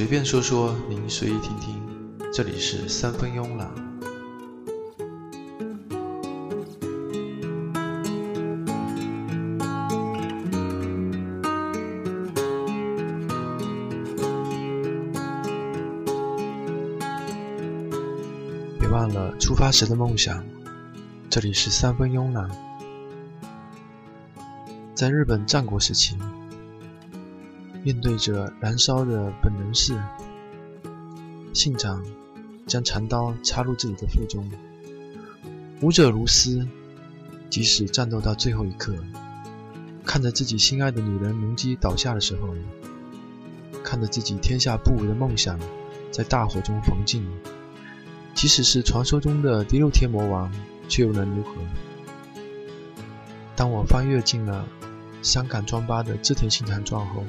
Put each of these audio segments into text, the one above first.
随便说说，您随意听听。这里是三分慵懒。别忘了出发时的梦想。这里是三分慵懒。在日本战国时期。面对着燃烧的本能寺，信长将长刀插入自己的腹中。武者如斯，即使战斗到最后一刻，看着自己心爱的女人龙姬倒下的时候，看着自己天下不武的梦想在大火中焚尽，即使是传说中的第六天魔王，却又能如何？当我翻阅进了香港庄八的织田信长传后，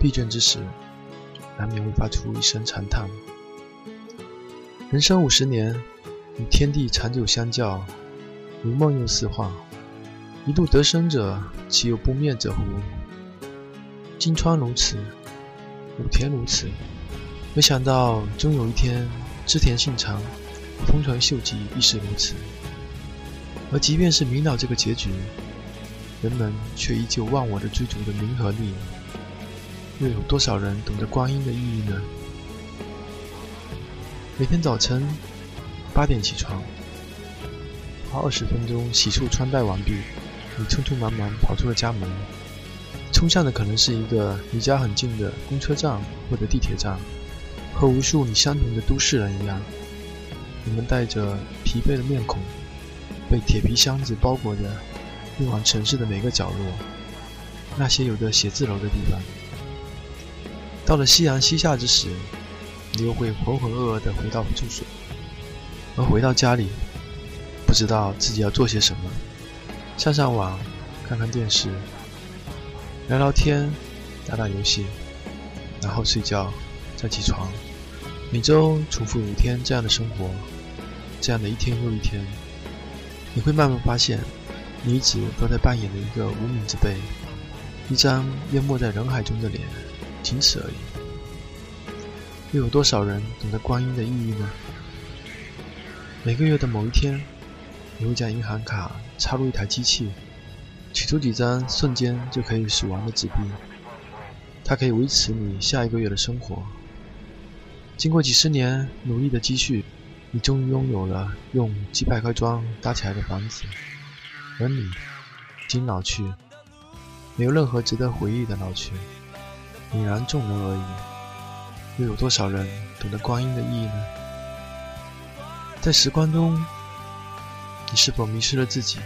闭卷之时，难免会发出一声长叹。人生五十年，与天地长久相较，如梦又似幻。一度得生者，岂有不灭者乎？金川如此，武田如此，没想到终有一天，织田信长、丰臣秀吉亦是如此。而即便是明了这个结局，人们却依旧忘我的追逐的名和利。又有多少人懂得光阴的意义呢？每天早晨八点起床，花二十分钟洗漱穿戴完毕，你匆匆忙忙跑出了家门，冲向的可能是一个离家很近的公车站或者地铁站，和无数你相同的都市人一样，你们带着疲惫的面孔，被铁皮箱子包裹着，运往城市的每个角落，那些有着写字楼的地方。到了夕阳西下之时，你又会浑浑噩噩地回到住所，而回到家里，不知道自己要做些什么，上上网，看看电视，聊聊天，打打游戏，然后睡觉，再起床，每周重复五天这样的生活，这样的一天又一天，你会慢慢发现，你一直都在扮演的一个无名之辈，一张淹没在人海中的脸。仅此而已。又有多少人懂得光阴的意义呢？每个月的某一天，你会将银行卡插入一台机器，取出几张瞬间就可以数完的纸币，它可以维持你下一个月的生活。经过几十年努力的积蓄，你终于拥有了用几百块砖搭起来的房子，而你已经老去，没有任何值得回忆的老去。泯然众人而已，又有多少人懂得光阴的意义呢？在时光中，你是否迷失了自己，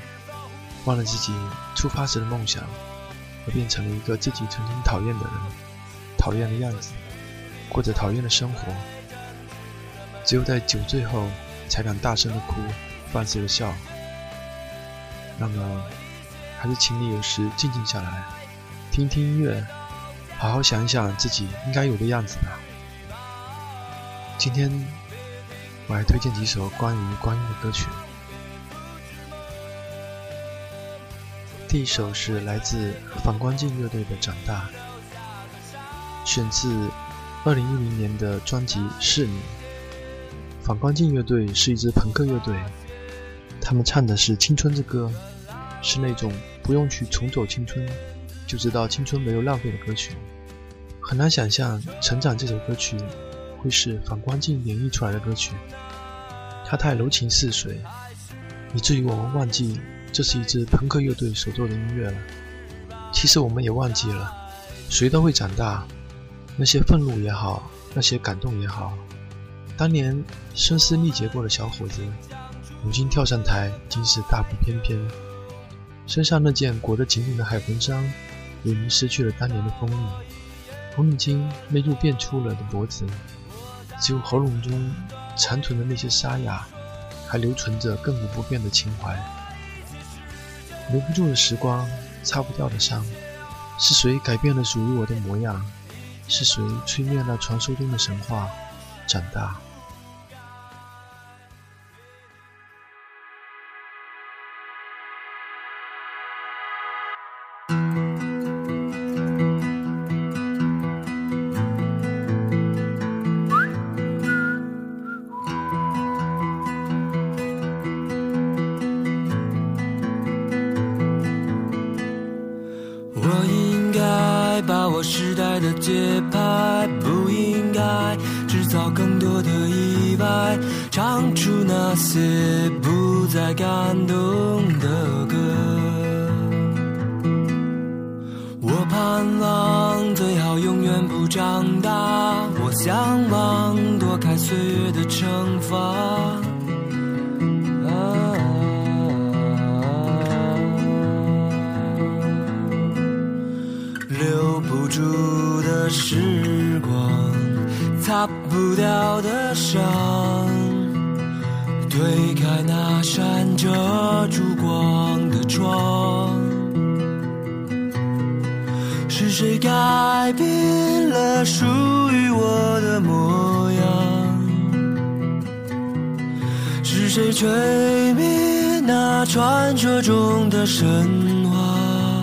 忘了自己出发时的梦想，而变成了一个自己曾经讨厌的人，讨厌的样子，过着讨厌的生活？只有在酒醉后，才敢大声的哭，放肆的笑。那么，还是请你有时静静下来，听听音乐。好好想一想自己应该有的样子吧。今天我还推荐几首关于光阴的歌曲。第一首是来自反光镜乐队的《长大》，选自2010年的专辑《是你》。反光镜乐队是一支朋克乐队，他们唱的是青春之歌，是那种不用去重走青春。就知道青春没有浪费的歌曲，很难想象《成长》这首歌曲会是反光镜演绎出来的歌曲。它太柔情似水，以至于我们忘记这是一支朋克乐队所做的音乐了。其实我们也忘记了，谁都会长大。那些愤怒也好，那些感动也好，当年声嘶力竭过的小伙子，如今跳上台，竟是大步翩翩，身上那件裹得紧紧的海魂衫。已经失去了当年的锋利，红领巾勒住变粗了的脖子，只有喉咙中残存的那些沙哑，还留存着亘古不变的情怀。留不住的时光，擦不掉的伤，是谁改变了属于我的模样？是谁吹灭了传说中的神话？长大。吹灭那传说中的神？话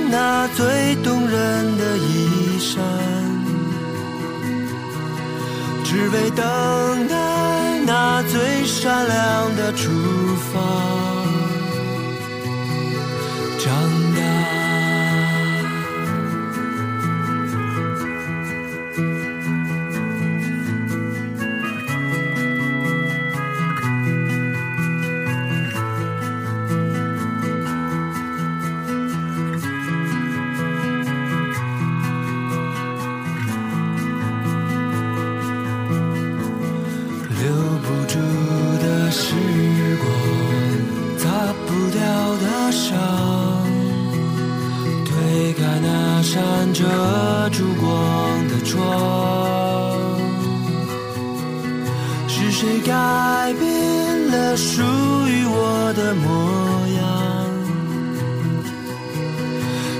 那最动人的衣衫。只为等待那最闪亮的出发。遮烛光的窗，是谁改变了属于我的模样？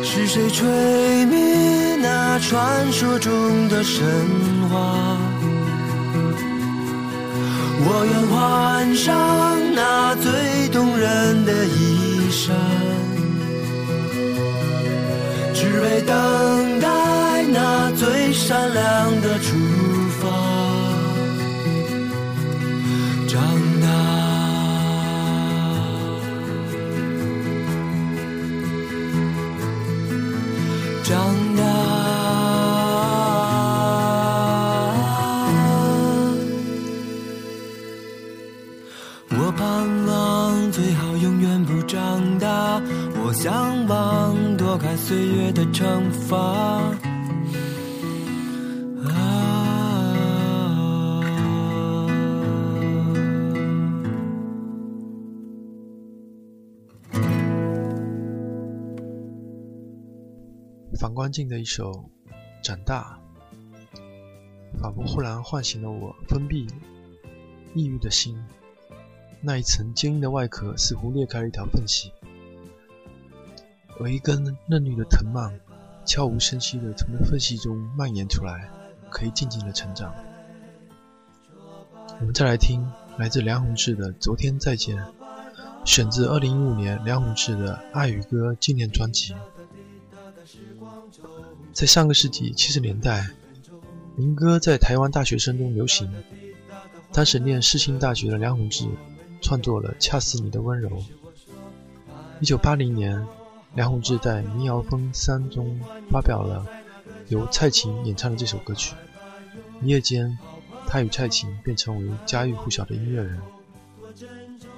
是谁吹灭那传说中的神话？我愿换上那最动人的衣裳。为等待那最善良的出发长大长大我盼望最好永远不长大。我想岁月的长发。反光镜的一首《长大》，仿佛忽然唤醒了我封闭、抑郁的心。那一层坚硬的外壳似乎裂开了一条缝隙。有一根嫩绿的藤蔓，悄无声息地从缝隙中蔓延出来，可以静静地成长。我们再来听来自梁鸿志的《昨天再见》，选自2015年梁鸿志的《爱与歌》纪念专辑。在上个世纪七十年代，民歌在台湾大学生中流行。当时念世新大学的梁鸿志，创作了《恰似你的温柔》。一九八零年，梁鸿志在《民谣风三》中发表了由蔡琴演唱的这首歌曲。一夜间，他与蔡琴便成为家喻户晓的音乐人。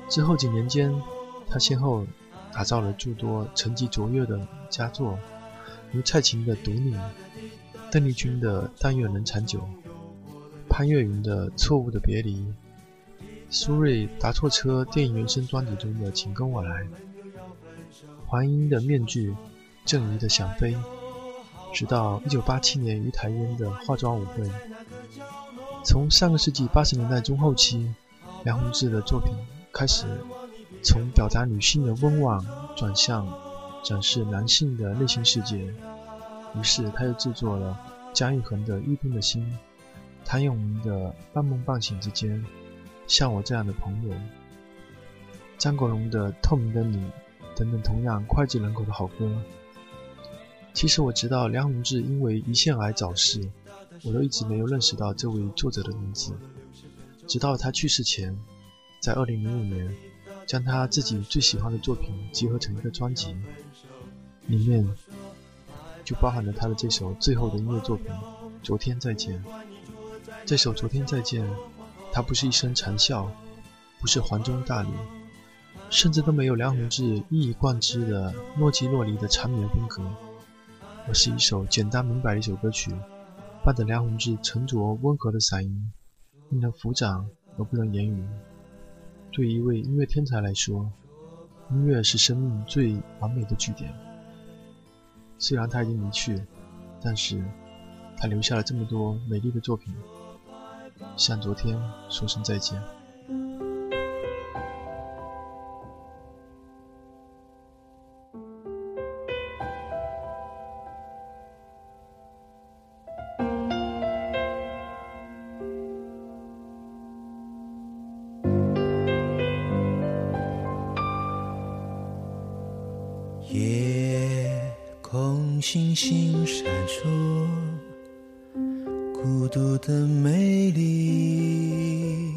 之后几年间，他先后打造了诸多成绩卓越的佳作，如蔡琴的《独你》，邓丽君的《但愿能长久》。潘越云的《错误的别离》，苏芮《搭错车》电影原声专辑中的《请跟我来》，黄莺的《面具》，郑怡的《想飞》，直到1987年于台烟的化妆舞会。从上个世纪80年代中后期，梁鸿志的作品开始从表达女性的温婉转向展示男性的内心世界，于是他又制作了姜育恒的《玉冰的心》。谭咏麟的《半梦半醒之间》，像我这样的朋友，张国荣的《透明的你》等等，同样脍炙人口的好歌。其实我知道梁鸿志因为胰腺癌早逝，我都一直没有认识到这位作者的名字。直到他去世前，在2005年，将他自己最喜欢的作品集合成一个专辑，里面就包含了他的这首最后的音乐作品《昨天再见》。这首《昨天再见》，它不是一声长啸，不是黄钟大吕，甚至都没有梁鸿志一以贯之的若即若离的缠绵风格，而是一首简单明白的一首歌曲，伴着梁鸿志沉着温和的嗓音，令人抚掌而不能言语。对于一位音乐天才来说，音乐是生命最完美的句点。虽然他已经离去，但是他留下了这么多美丽的作品。向昨天说声再见。星星闪烁。孤独的美丽，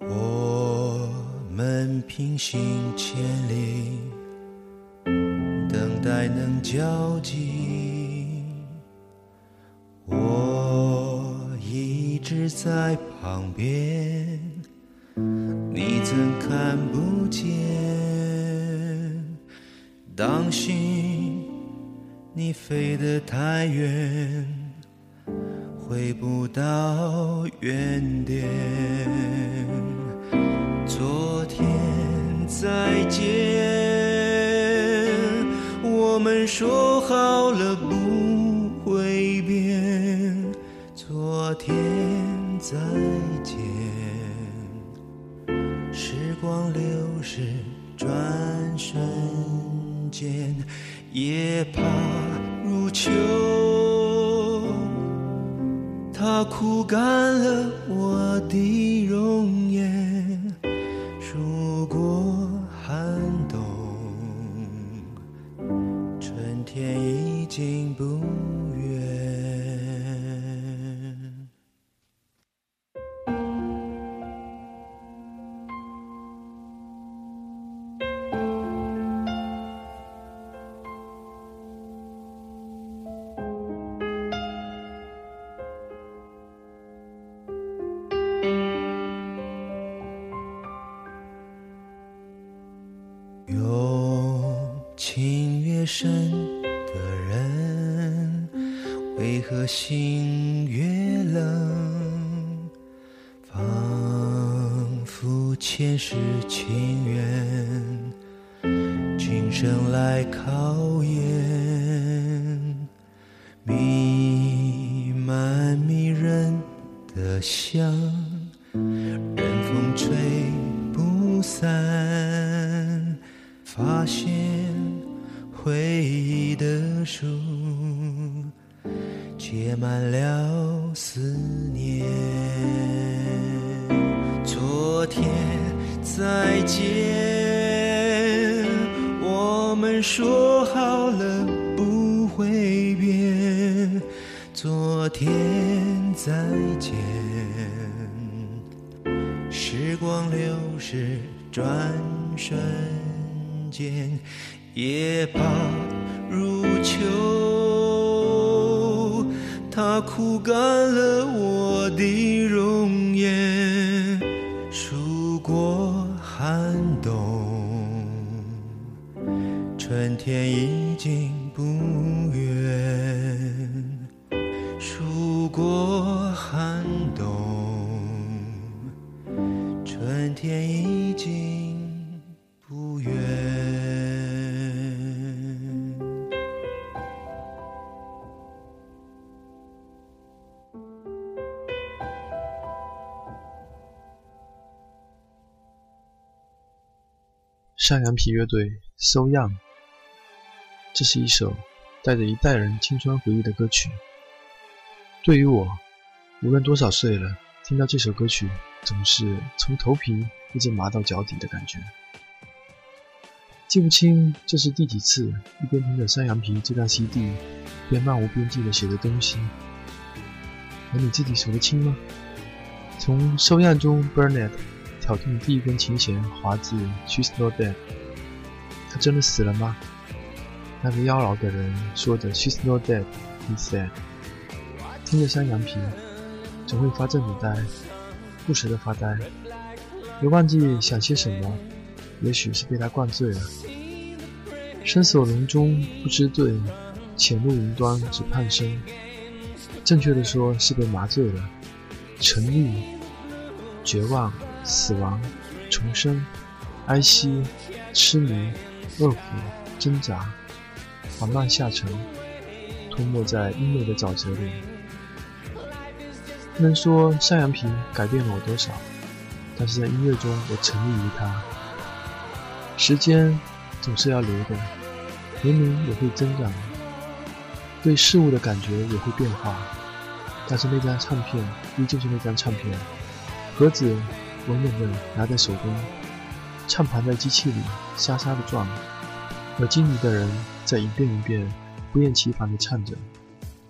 我们平行千里，等待能交集。我一直在旁边，你怎看不见？当心，你飞得太远。回不到原点。昨天再见，我们说好了不会变。昨天再见，时光流逝，转瞬间，夜怕入秋。它枯干了我的容生来考验。弥漫迷人的香，任风吹不散，发现。回忆的书结满了思念。昨天再见，说好了不会变。昨天再见，时光流逝，转瞬间，夜爬如秋，它枯干了我的天已经不远，数过寒冬，春天已经不远。山羊皮乐队《So Young》，这是一首带着一代人青春回忆的歌曲。对于我，无论多少岁了，听到这首歌曲，总是从头皮一直麻到脚底的感觉。记不清这是第几次一边听着山羊皮这张 CD，一边漫无边际的写着东西。而你自己数得清吗？从《收样》中 Bernard 挑动第一根琴弦，滑至 She's not dead。他真的死了吗？那个妖娆的人说着 She's not dead，he said。听着山羊皮，总会发这种呆，不时的发呆，也忘记想些什么。也许是被他灌醉了，深锁笼中不知对，潜入云端只盼生。正确的说是被麻醉了，沉溺、绝望、死亡、重生、哀惜、痴迷、恶苦、挣扎，缓慢下沉，吞没在音乐的沼泽里。不能说山羊皮改变了我多少，但是在音乐中我沉溺于它。时间总是要流的，年龄也会增长，对事物的感觉也会变化，但是那张唱片依旧是那张唱片，盒子稳稳地拿在手中，唱盘在机器里沙沙地转，耳机里的人在一遍一遍不厌其烦地唱着，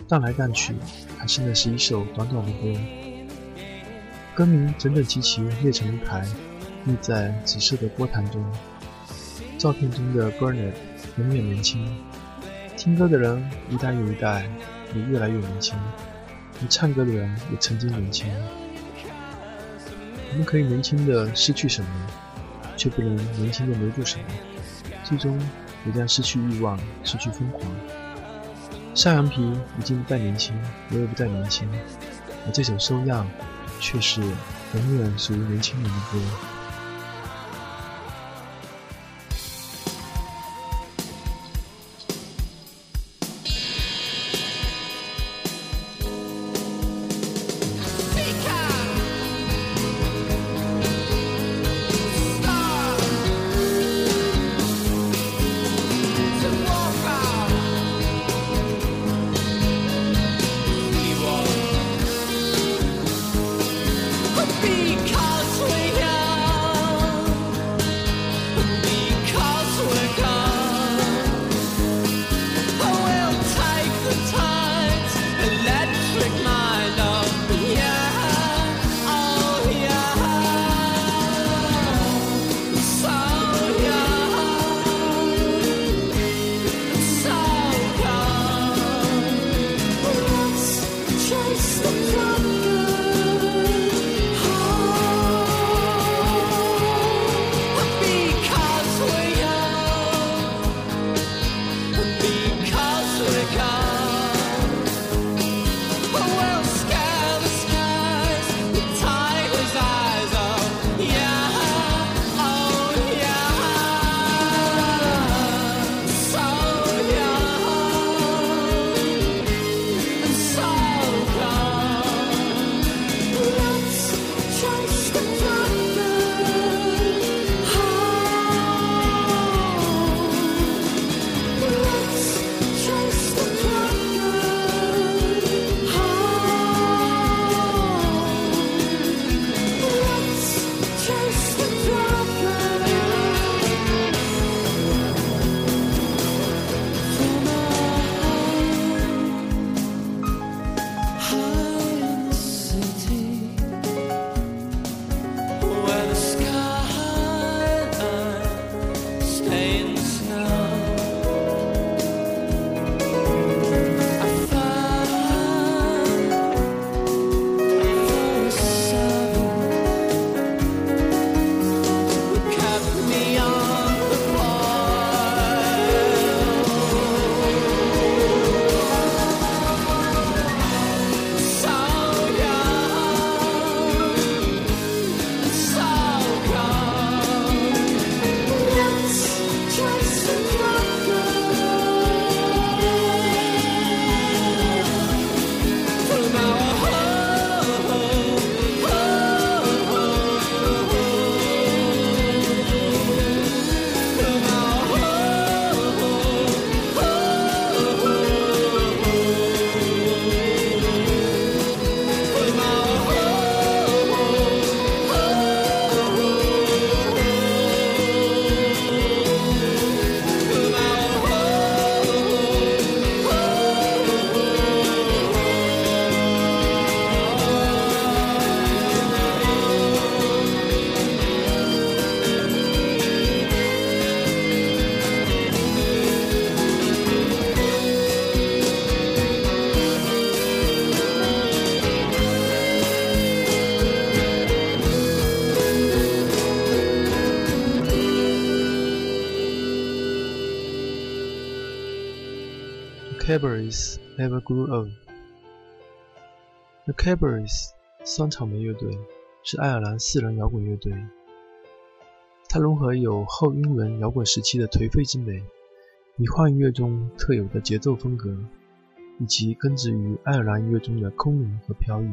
荡来荡去，还是那是一首短短的歌，歌名整整齐齐列成一排，立在紫色的波潭中。照片中的 Bernard 永远年轻，听歌的人一代又一代也越来越年轻，而唱歌的人也曾经年轻。我们可以年轻的失去什么，却不能年轻的留住什么，最终也将失去欲望，失去疯狂。山羊皮已经不再年轻，我也不再年轻，而这首收样却是永远属于年轻人的歌。Ever Grew Old。The Cabarets 双草莓乐队是爱尔兰四人摇滚乐队，它融合有后英伦摇滚时期的颓废之美，以幻音乐中特有的节奏风格，以及根植于爱尔兰音乐中的空灵和飘逸。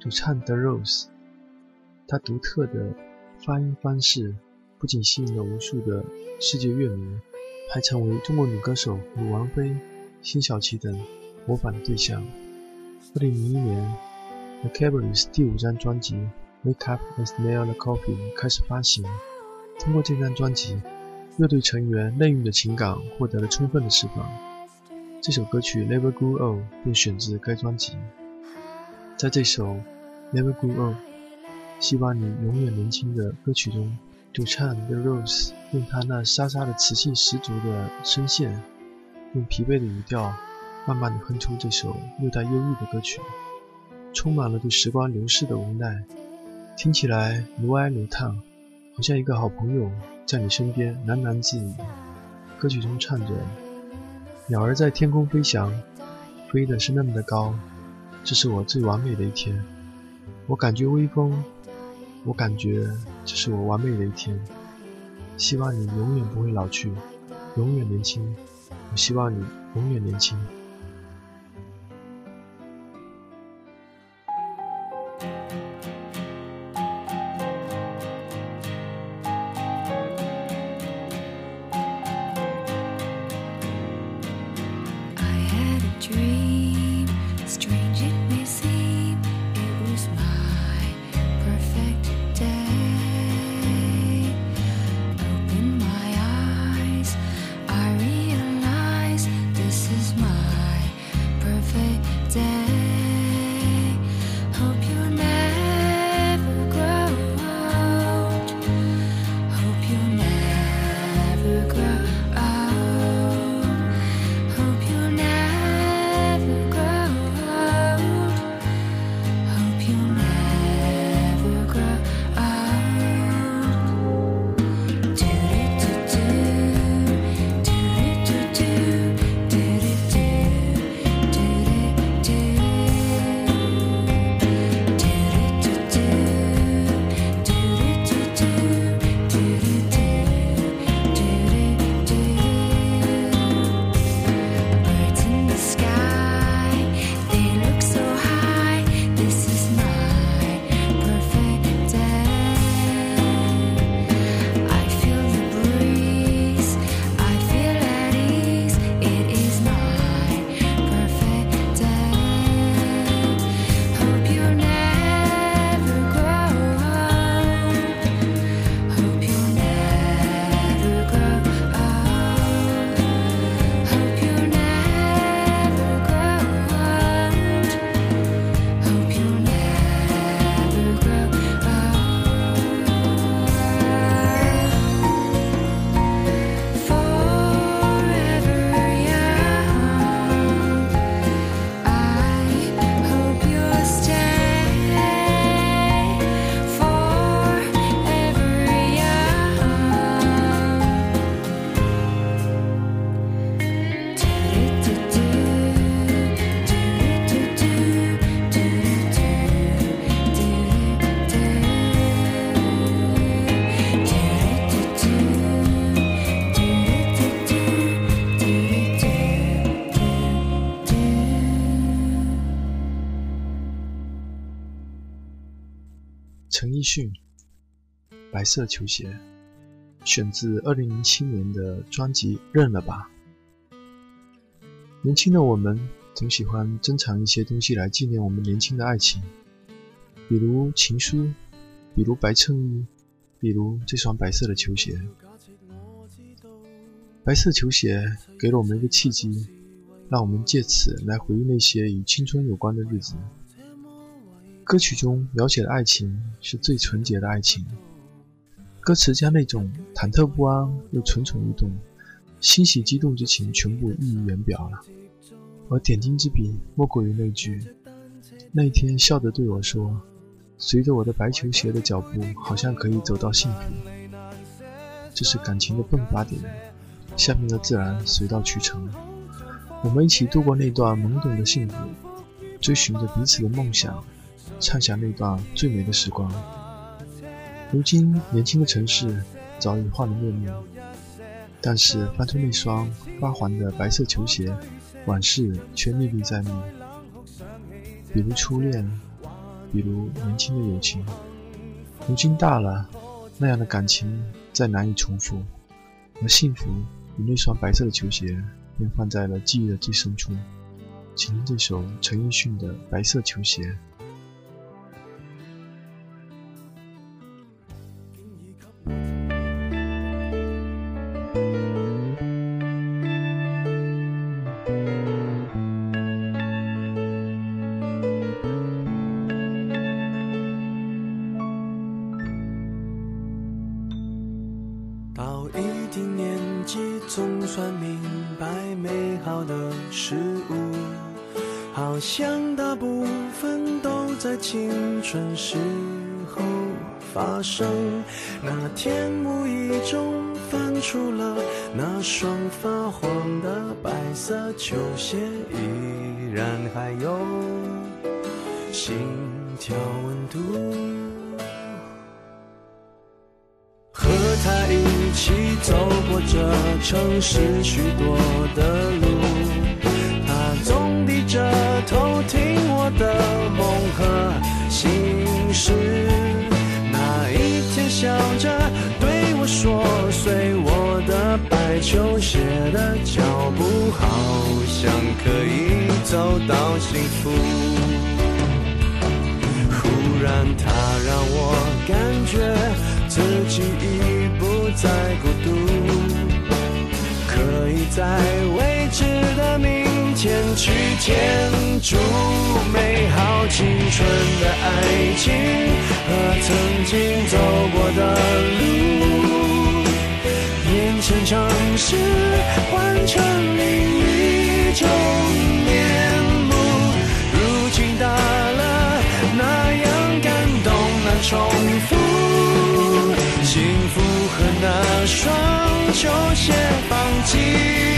主唱 The Rose，他独特的发音方式不仅吸引了无数的世界乐迷，还成为中国女歌手如王菲、辛晓琪等模仿的对象。2001年，The Cabarets 第五张专辑《Wake Up and Smell the Coffee》开始发行。通过这张专辑，乐队成员内蕴的情感获得了充分的释放。这首歌曲《Never Grew Old》便选自该专辑。在这首。Never Grow Old，希望你永远年轻的歌曲中，主唱 The Rose 用他那沙沙的磁性十足的声线，用疲惫的语调，慢慢地哼出这首略带忧郁的歌曲，充满了对时光流逝的无奈，听起来如哀如叹，好像一个好朋友在你身边喃喃自语。歌曲中唱着：“鸟儿在天空飞翔，飞的是那么的高，这是我最完美的一天。”我感觉微风，我感觉这是我完美的一天。希望你永远不会老去，永远年轻。我希望你永远年轻。讯，《白色球鞋》选自2007年的专辑《认了吧》。年轻的我们总喜欢珍藏一些东西来纪念我们年轻的爱情，比如情书，比如白衬衣，比如这双白色的球鞋。白色球鞋给了我们一个契机，让我们借此来回忆那些与青春有关的日子。歌曲中描写的爱情是最纯洁的爱情，歌词将那种忐忑不安又蠢蠢欲动、欣喜激动之情全部溢于言表了。而点睛之笔莫过于那句，那一天笑着对我说，随着我的白球鞋的脚步，好像可以走到幸福。这是感情的迸发点，下面的自然水到渠成。我们一起度过那段懵懂的幸福，追寻着彼此的梦想。畅想那段最美的时光。如今年轻的城市早已换了面目但是翻出那双发黄的白色球鞋往事却历历在目。比如初恋比如年轻的友情如今大了那样的感情再难以重复。而幸福与那双白色的球鞋便放在了记忆的最深处。请听这首陈奕迅的白色球鞋。就先放弃。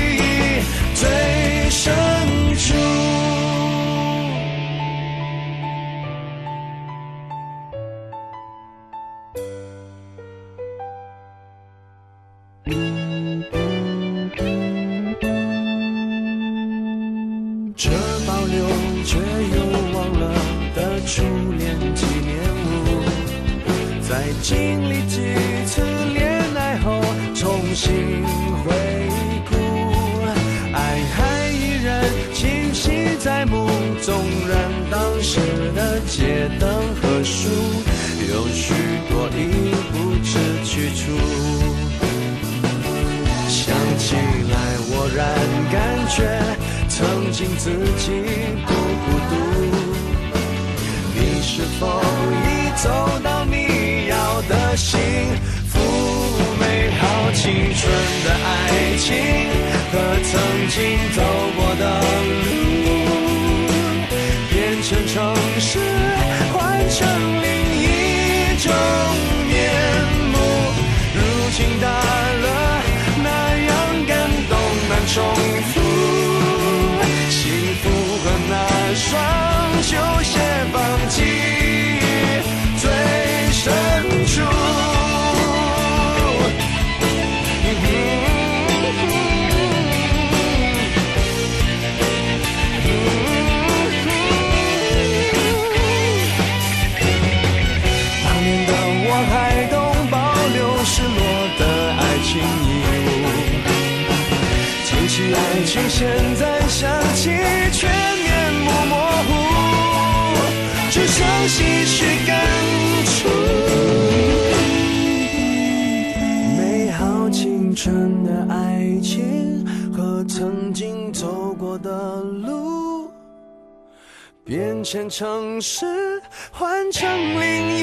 变迁城市换成另一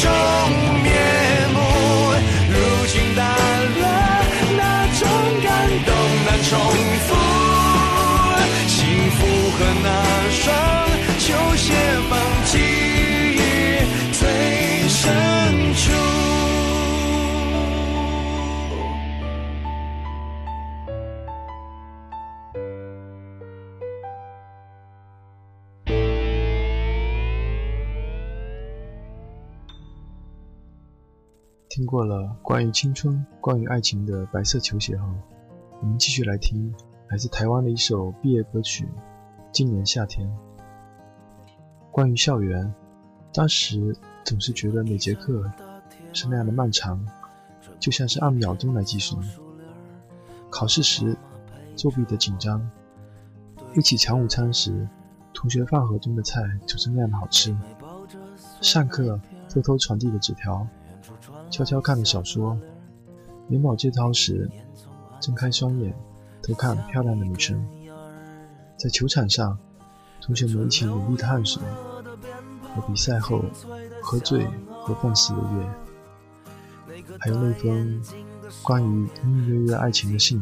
种面目。如今淡了那种感动难重过了关于青春、关于爱情的白色球鞋后，我们继续来听来自台湾的一首毕业歌曲《今年夏天》。关于校园，当时总是觉得每节课是那样的漫长，就像是按秒钟来计算。考试时作弊的紧张，一起抢午餐时，同学饭盒中的菜就是那样的好吃。上课偷偷传递的纸条。悄悄看的小说，眼保健操时，睁开双眼偷看漂亮的女生。在球场上，同学们一起努力的汗水，和比赛后喝醉和放肆的夜，还有那封关于隐隐约约爱情的信，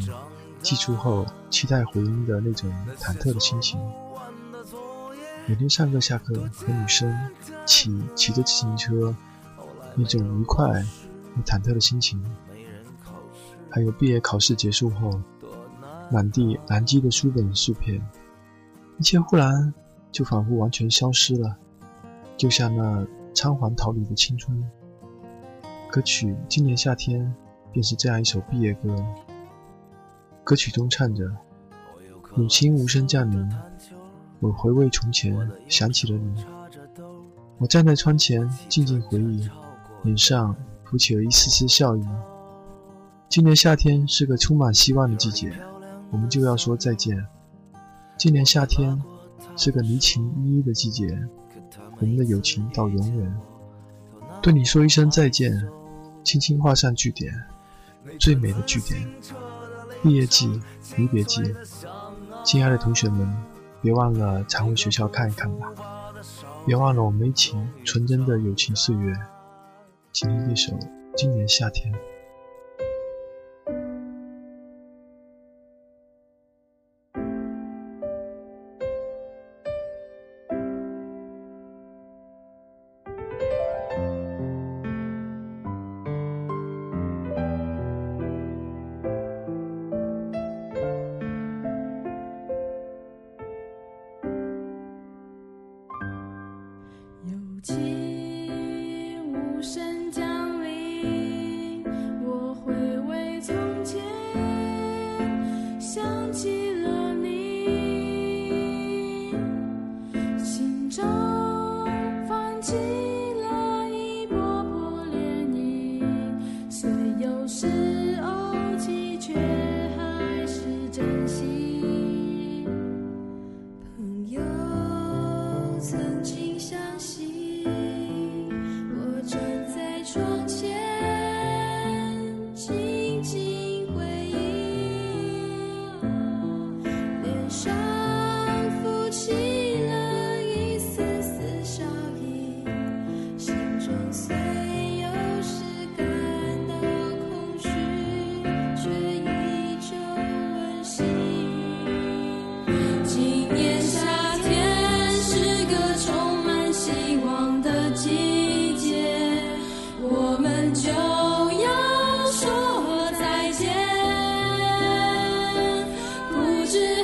寄出后期待回音的那种忐忑的心情。每天上课下课和女生骑骑着自行车。那种愉快忐忑的心情，还有毕业考试结束后，满地蓝积的书本碎片，一切忽然就仿佛完全消失了，就像那仓皇逃离的青春。歌曲《今年夏天》便是这样一首毕业歌。歌曲中唱着：“母亲无声降临，我回味从前，想起了你。我站在窗前，静静回忆。”脸上浮起了一丝丝笑意。今年夏天是个充满希望的季节，我们就要说再见。今年夏天是个离情依依的季节，我们的友情到永远。对你说一声再见，轻轻画上句点，最美的句点。毕业季，离别季，亲爱的同学们，别忘了常回学校看一看吧，别忘了我们一起纯真的友情岁月。请听一首《今年夏天》。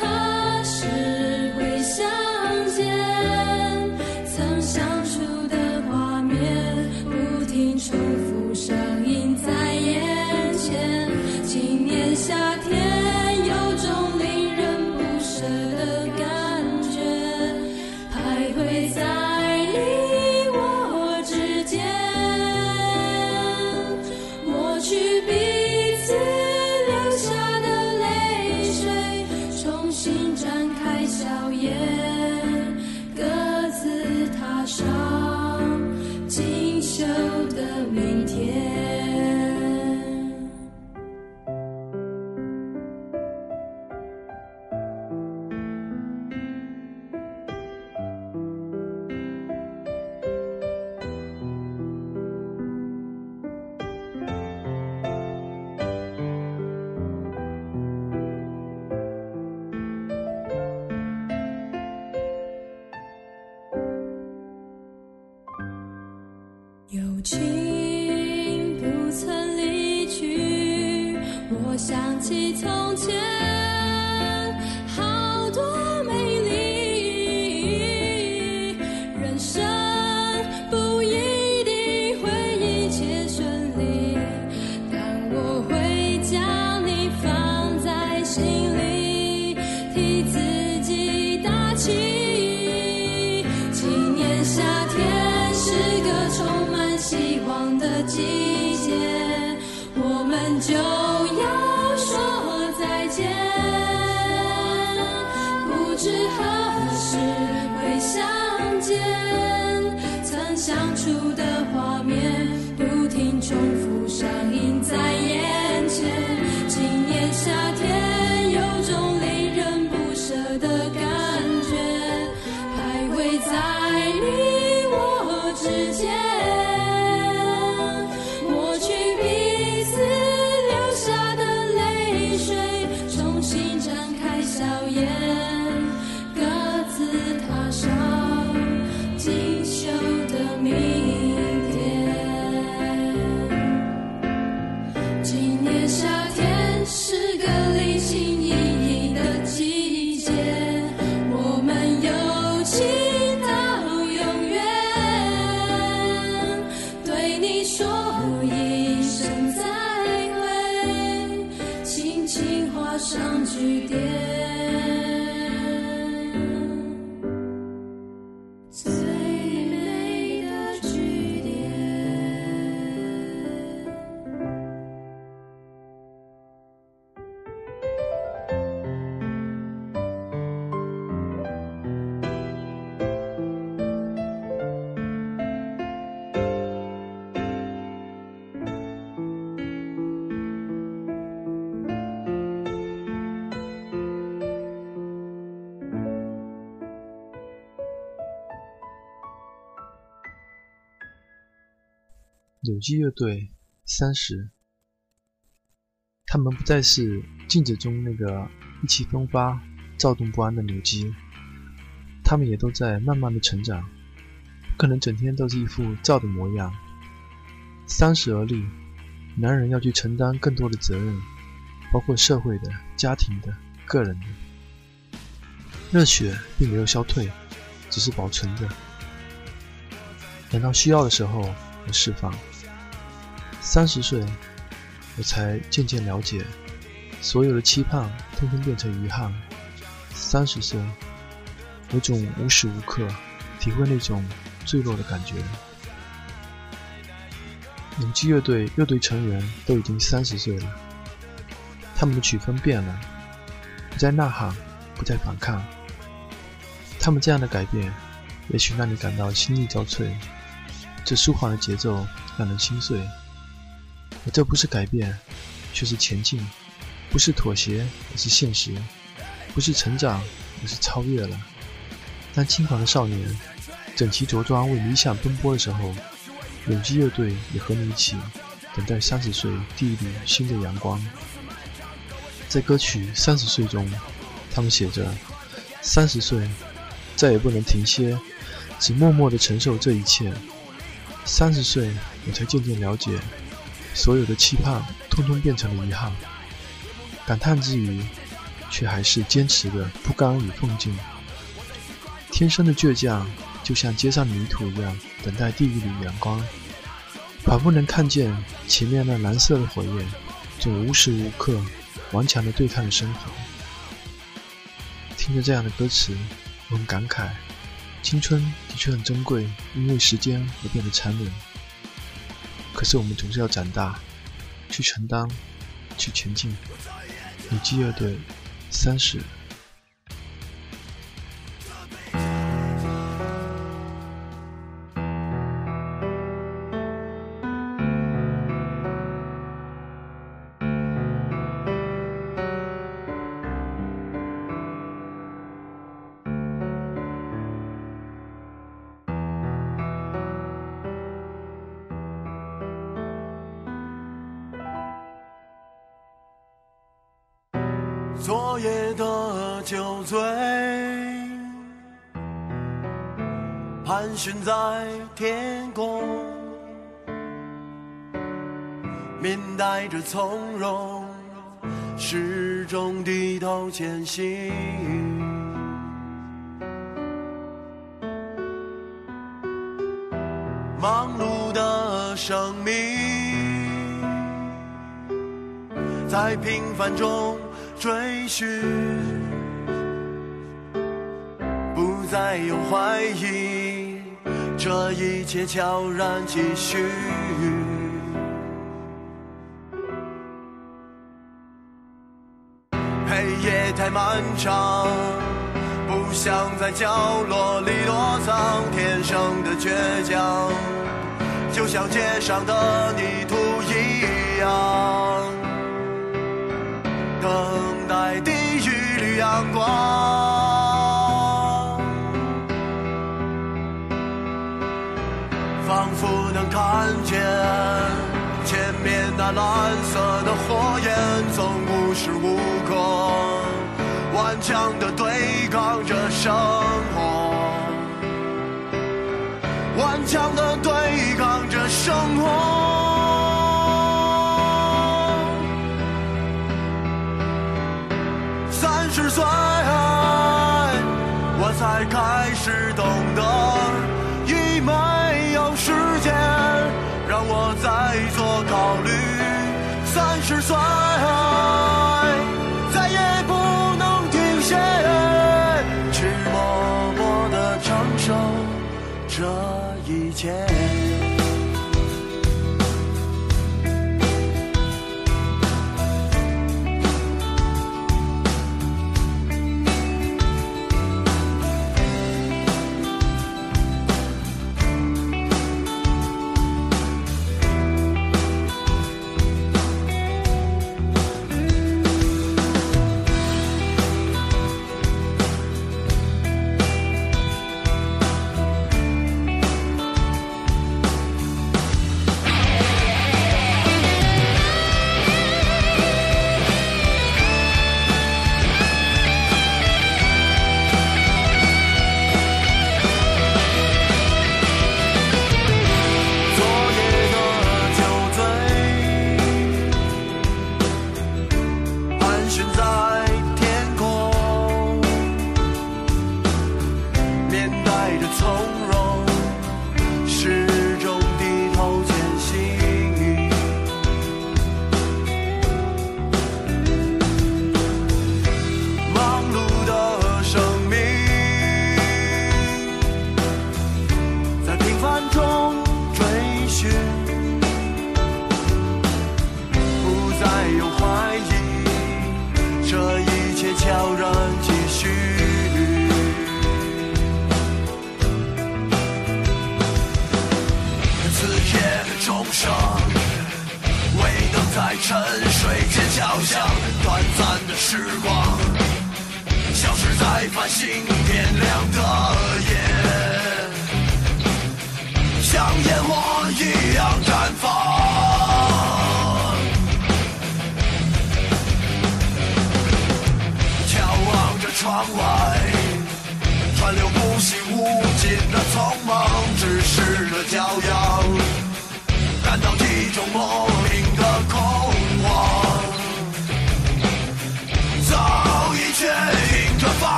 生柳基乐队三十，他们不再是镜子中那个意气风发、躁动不安的柳基，他们也都在慢慢的成长，不可能整天都是一副躁的模样。三十而立，男人要去承担更多的责任，包括社会的、家庭的、个人的。热血并没有消退，只是保存着，等到需要的时候会释放。三十岁，我才渐渐了解，所有的期盼通通变成遗憾。三十岁，有种无时无刻体会那种坠落的感觉。永基乐队乐队成员都已经三十岁了，他们的曲风变了，不再呐喊，不再反抗。他们这样的改变，也许让你感到心力交瘁。这舒缓的节奏让人心碎。而这不是改变，却是前进；不是妥协，而是现实；不是成长，而是超越了。当轻狂的少年整齐着装为理想奔波的时候，永基乐队也和你一起等待三十岁第一缕新的阳光。在歌曲《三十岁》中，他们写着：“三十岁，再也不能停歇，只默默地承受这一切。三十岁，我才渐渐了解。”所有的期盼，通通变成了遗憾。感叹之余，却还是坚持的不甘与奋进。天生的倔强，就像街上泥土一样，等待第一缕阳光。仿佛能看见前面那蓝色的火焰，正无时无刻顽强地对抗着生活。听着这样的歌词，我很感慨：青春的确很珍贵，因为时间而变得残忍。可是我们总是要长大，去承担，去前进。你饥饿的，三十。悬在天空，面带着从容，始终低头前行。忙碌的生命，在平凡中追寻，不再有怀疑。这一切悄然继续。黑夜太漫长不想在角落里躲藏天生的倔强就像街上的泥土一样等待第一缕阳光。看见前面那蓝色的火焰，总无时无刻顽强地对抗着生活，顽强地对抗着生活。三十岁，我才开。说。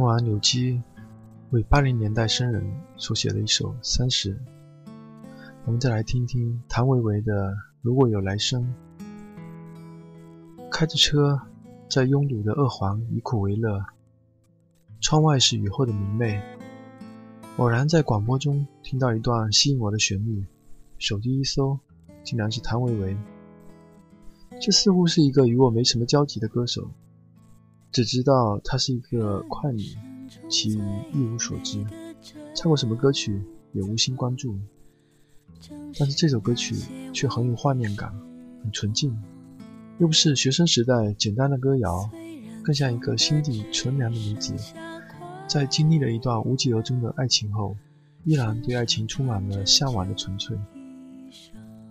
听完柳基为八零年代生人所写的一首《三十》，我们再来听听谭维维的《如果有来生》。开着车，在拥堵的二环以苦为乐，窗外是雨后的明媚。偶然在广播中听到一段吸引我的旋律，手机一搜，竟然是谭维维。这似乎是一个与我没什么交集的歌手，只知道她是一个快女，其余一无所知。唱过什么歌曲也无心关注，但是这首歌曲却很有画面感，很纯净，又不是学生时代简单的歌谣，更像一个心地纯良的女子，在经历了一段无疾而终的爱情后，依然对爱情充满了向往的纯粹。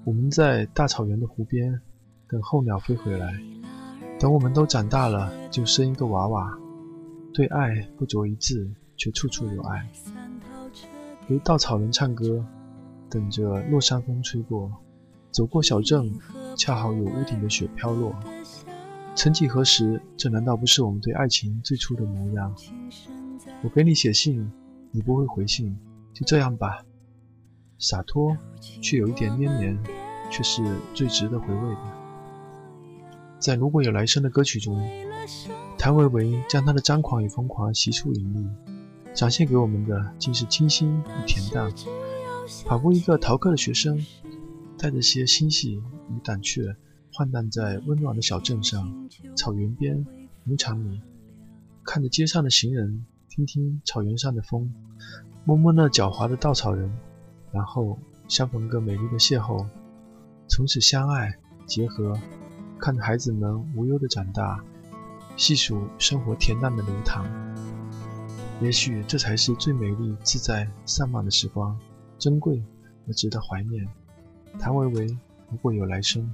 我们在大草原的湖边。等候鸟飞回来，等我们都长大了，就生一个娃娃。对爱不着一字，却处处有爱。如稻草人唱歌，等着落山风吹过。走过小镇，恰好有屋顶的雪飘落。曾几何时，这难道不是我们对爱情最初的模样？我给你写信，你不会回信，就这样吧。洒脱，却有一点黏黏，却是最值得回味的。在如果有来生的歌曲中，谭维维将她的张狂与疯狂悉数隐匿，展现给我们的竟是清新与恬淡，仿佛一个逃课的学生，带着些欣喜与胆怯，晃荡在温暖的小镇上、草原边、牧场里，看着街上的行人，听听草原上的风，摸摸那狡猾的稻草人，然后相逢个美丽的邂逅，从此相爱结合。看着孩子们无忧的长大，细数生活恬淡的流淌，也许这才是最美丽、自在、散漫的时光，珍贵而值得怀念。谭维维，如果有来生。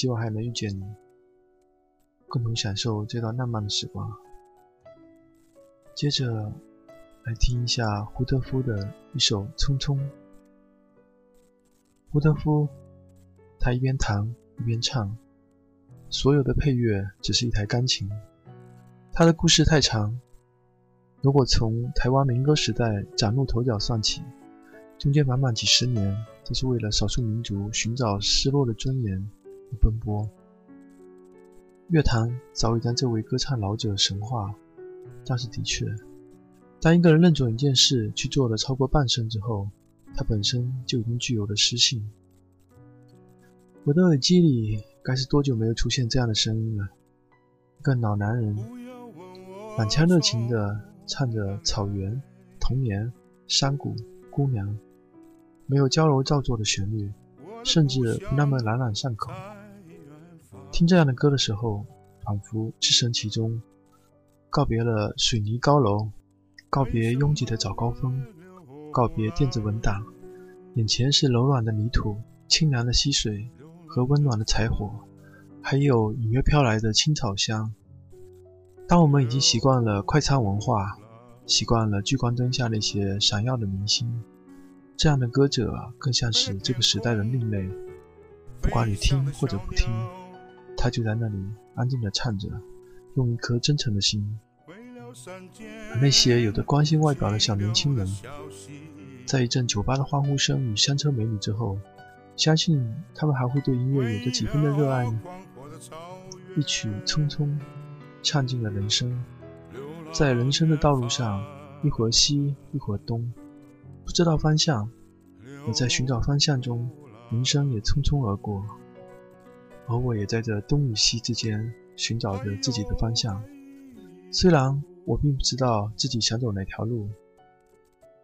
希望还能遇见你，共同享受这段浪漫的时光。接着，来听一下胡德夫的一首《匆匆》。胡德夫，他一边弹一边唱，所有的配乐只是一台钢琴。他的故事太长，如果从台湾民歌时代崭露头角算起，中间满满几十年都是为了少数民族寻找失落的尊严奔波。乐坛早已将这位歌唱老者神化。但是的确，当一个人认准一件事去做了超过半生之后，他本身就已经具有了诗性。我的耳机里该是多久没有出现这样的声音了？一个老男人，满腔热情地唱着草原、童年、山谷、姑娘，没有娇柔造作的旋律，甚至不那么朗朗上口。听这样的歌的时候，仿佛置身其中。告别了水泥高楼，告别拥挤的早高峰，告别电子文档，眼前是柔软的泥土、清凉的溪水和温暖的柴火，还有隐约飘来的青草香。当我们已经习惯了快餐文化，习惯了聚光灯下那些闪耀的明星，这样的歌者更像是这个时代的另类。不管你听或者不听，他就在那里安静地唱着。用一颗真诚的心，而那些有着光鲜外表的小年轻人，在一阵酒吧的欢呼声与香车美女之后，相信他们还会对音乐有着几分的热爱呢。一曲《匆匆》，唱尽了人生，在人生的道路上，一会儿西，一会儿东，不知道方向，而在寻找方向中，人生也匆匆而过，而我也在这东与西之间。寻找着自己的方向，虽然我并不知道自己想走哪条路，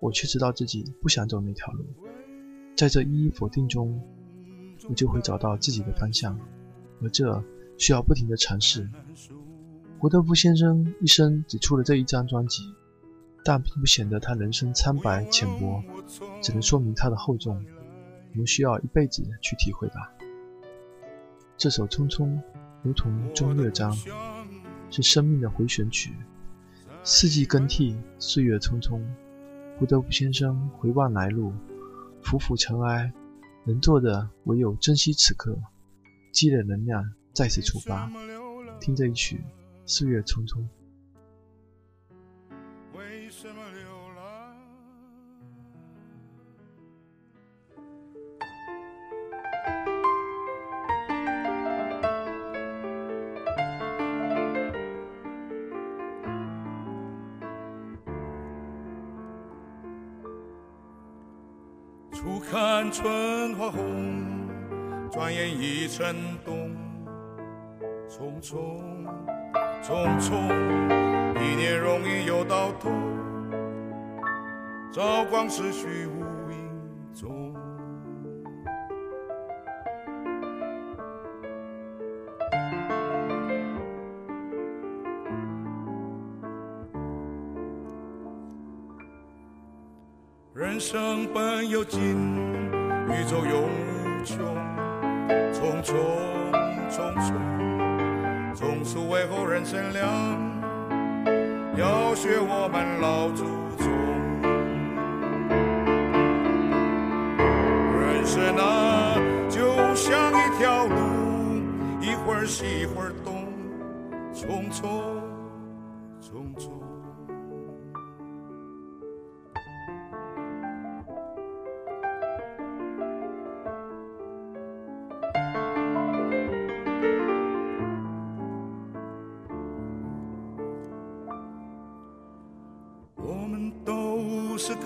我却知道自己不想走那条路。在这一一否定中，我就会找到自己的方向，而这需要不停的尝试。胡德夫先生一生只出了这一张专辑，但并不显得他人生苍白浅薄，只能说明他的厚重。我们需要一辈子去体会吧。这首《匆匆》。如同中乐章，是生命的回旋曲。四季更替，岁月匆匆。胡德夫先生回望来路，浮浮尘埃，能做的唯有珍惜此刻，积累能量，再次出发。听这一曲《岁月匆匆》。春花红，转眼已成冬。匆匆匆匆，一年容易又到头，朝光逝去无影踪。人生本有尽，宇宙永无穷。匆匆匆匆，从此为后人乘凉，要学我们老祖宗。人生啊，就像一条路，一会儿西一会儿东，匆匆匆匆。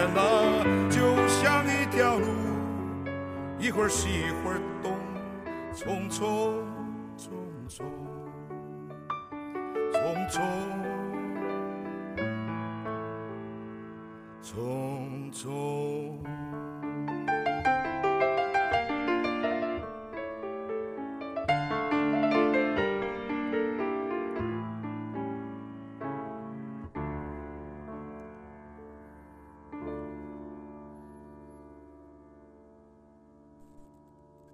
人生，就像一条路，一会儿西一会儿东，匆匆匆匆匆匆匆匆。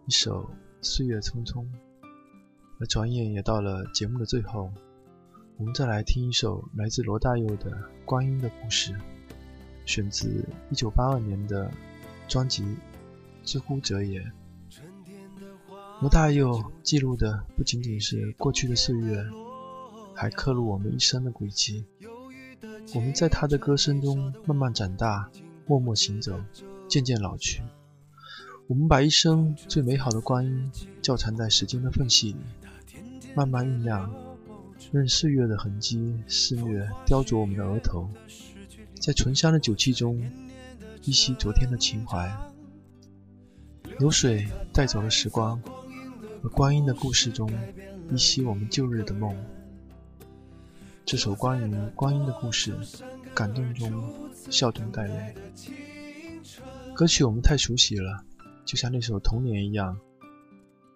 一首《岁月匆匆》，而转眼也到了节目的最后，我们再来听一首来自罗大佑的《观音的故事》，选自1982年的专辑《知乎者也》。罗大佑记录的不仅仅是过去的岁月，还刻录我们一生的轨迹。我们在他的歌声中慢慢长大，默默行走，渐渐老去。我们把一生最美好的光阴窖藏在时间的缝隙里，慢慢酝酿，任岁月的痕迹肆虐雕琢我们的额头，在醇香的酒气中依稀昨天的情怀。流水带走了时光，而光阴的故事中依稀我们旧日的梦。这首关于光阴的故事，感动中笑中带泪。歌曲我们太熟悉了。就像那首《童年》一样，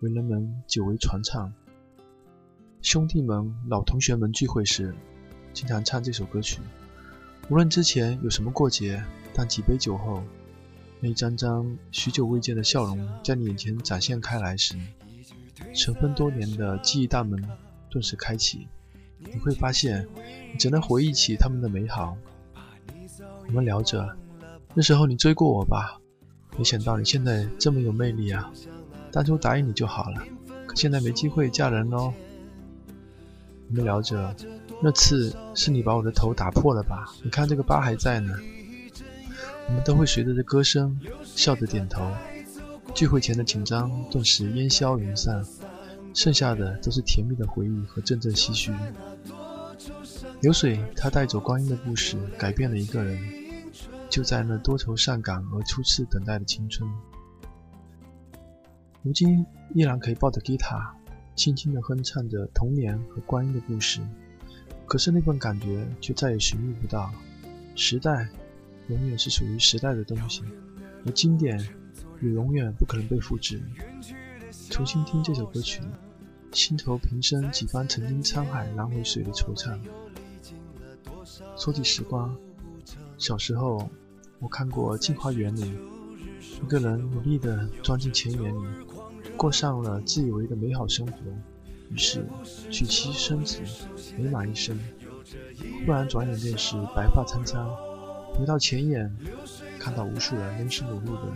为人们久违传唱。兄弟们、老同学们聚会时，经常唱这首歌曲。无论之前有什么过节，当几杯酒后，那一张张许久未见的笑容在你眼前展现开来时，尘封多年的记忆大门顿时开启。你会发现，你只能回忆起他们的美好。我们聊着，那时候你追过我吧？没想到你现在这么有魅力啊！当初答应你就好了，可现在没机会嫁人喽。我们聊着，那次是你把我的头打破了吧？你看这个疤还在呢。我们都会随着这歌声笑着点头。聚会前的紧张顿时烟消云散，剩下的都是甜蜜的回忆和阵阵唏嘘。流水，它带走光阴的故事，改变了一个人。就在那多愁善感而初次等待的青春，如今依然可以抱着吉他，轻轻地哼唱着童年和观音的故事。可是那份感觉却再也寻觅不到。时代永远是属于时代的东西，而经典也永远不可能被复制。重新听这首歌曲，心头平生几番曾经沧海难为水的惆怅。说起时光，小时候。我看过《镜花缘》里，一个人努力地钻进钱眼里，过上了自以为的美好生活，于是娶妻生子，美满一生。忽然转眼便是白发苍苍，回到前眼，看到无数人仍是努力的，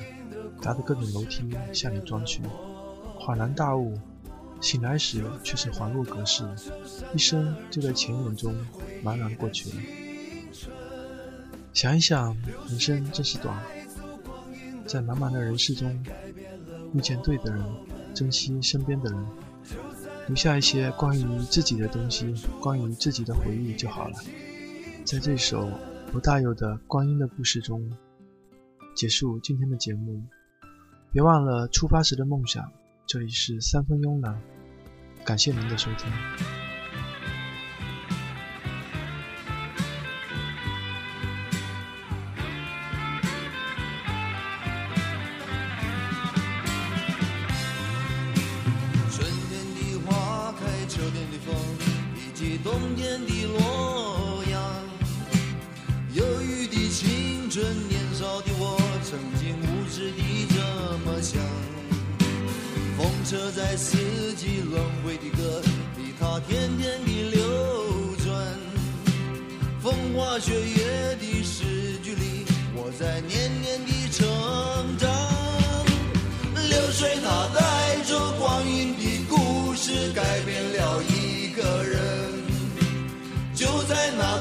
搭着各种楼梯向里钻去，恍然大悟，醒来时却是恍若隔世，一生就在钱眼中茫然过去了。想一想，人生真是短，在茫茫的人世中，遇见对的人，珍惜身边的人，留下一些关于自己的东西，关于自己的回忆就好了。在这首不大有的《光阴的故事》中，结束今天的节目。别忘了出发时的梦想。这里是三分慵懒，感谢您的收听。车在四季轮回的歌里，它天天地流转。风花雪月的诗句里，我在年年的成长。流水它带着光阴的故事，改变了一个人。就在那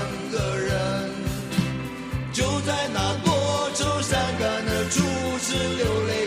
在那多愁善感的初次流泪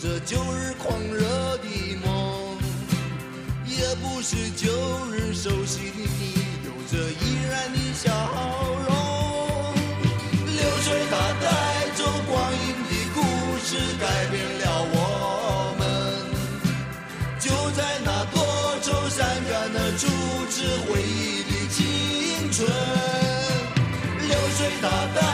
这旧日狂热的梦；也不是旧日熟悉的你，有着依然的笑容。流水它带走光阴的故事，改变了我们。就在那多愁善感的初次回忆的青春。流水它带